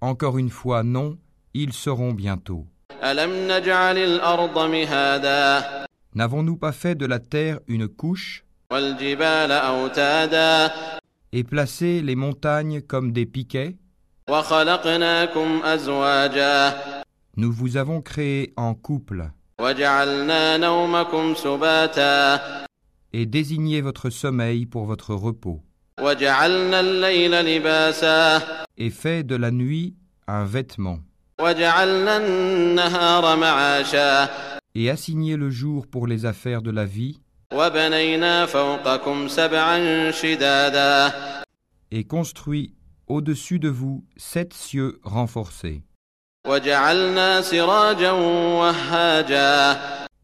Encore une fois, non, ils seront bientôt. N'avons-nous pas fait de la terre une couche et placé les montagnes comme des piquets Nous vous avons créé en couple. et désigné votre sommeil pour votre repos. Et fais de la nuit un vêtement. Et assignez le jour pour les affaires de la vie. Et construis au-dessus de vous sept cieux renforcés.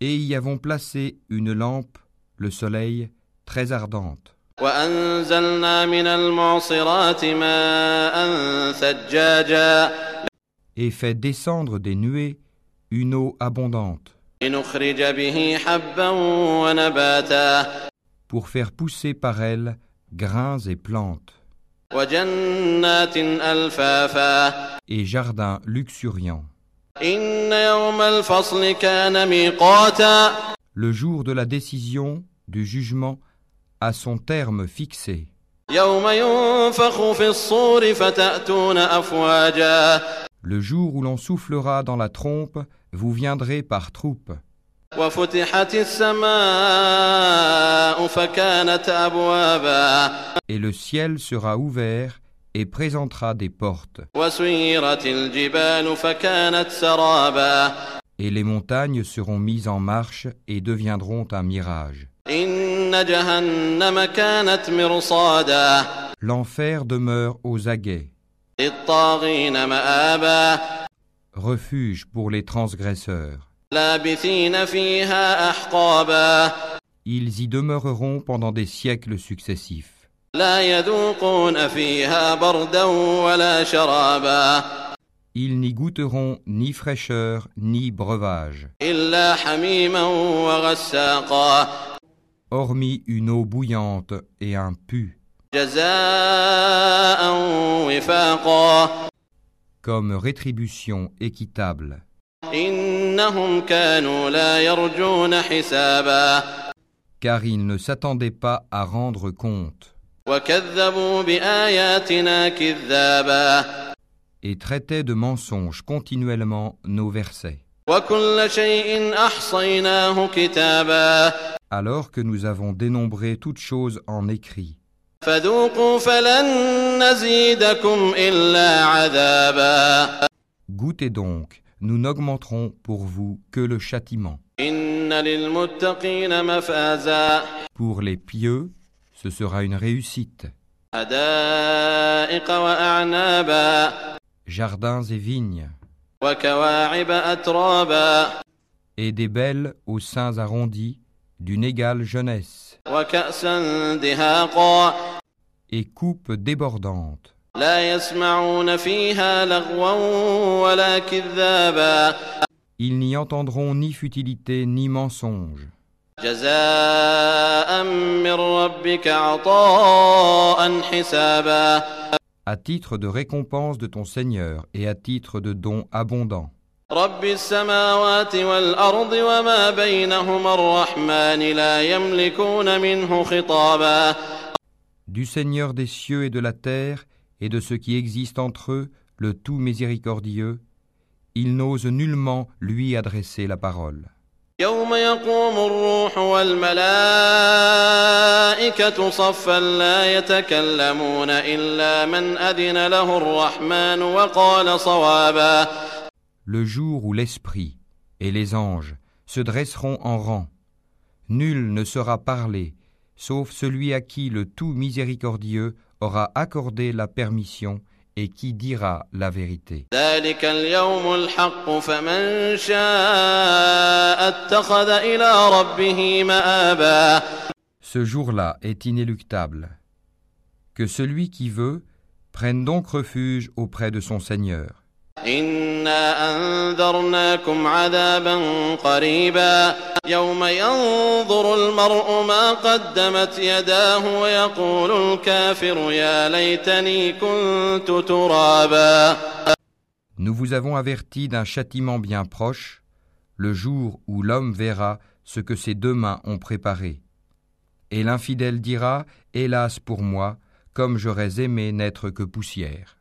Et y avons placé une lampe, le soleil, très ardente. Et fait descendre des nuées une eau abondante. pour faire pousser par elle grains et plantes. et jardins luxuriants. Le jour de la décision, du jugement, à son terme fixé. Le jour où l'on soufflera dans la trompe, vous viendrez par troupes. Et le ciel sera ouvert et présentera des portes. Et les montagnes seront mises en marche et deviendront un mirage. L'enfer demeure aux aguets. Refuge pour les transgresseurs. Ils y demeureront pendant des siècles successifs. Ils n'y goûteront ni fraîcheur ni breuvage hormis une eau bouillante et un pu. Comme rétribution équitable. Car ils ne s'attendaient pas à rendre compte. Et traitaient de mensonges continuellement nos versets alors que nous avons dénombré toutes choses en écrit. Goûtez donc, nous n'augmenterons pour vous que le châtiment. Pour les pieux, ce sera une réussite. Jardins et vignes. Et des belles aux seins arrondis d'une égale jeunesse et coupe débordante. Ils n'y entendront ni futilité ni mensonge. À titre de récompense de ton Seigneur et à titre de don abondant. رب السماوات والأرض وما بينهما الرحمن لا يملكون منه خطابا Du Seigneur des cieux et de la terre et de ce qui existe entre eux, le tout miséricordieux, il n'ose nullement lui adresser la parole. يوم يقوم الروح والملائكة صفا لا يتكلمون إلا من أذن له الرحمن وقال صوابا le jour où l'Esprit et les anges se dresseront en rang. Nul ne sera parlé, sauf celui à qui le tout miséricordieux aura accordé la permission et qui dira la vérité. Ce jour-là est inéluctable. Que celui qui veut prenne donc refuge auprès de son Seigneur. إنا أنذرناكم عذابا قريبا يوم ينظر المرء ما قدمت يداه ويقول الكافر يا ليتني كنت ترابا Nous vous avons averti d'un châtiment bien proche, le jour où l'homme verra ce que ses deux mains ont préparé. Et l'infidèle dira, Hélas pour moi, comme j'aurais aimé n'être que poussière.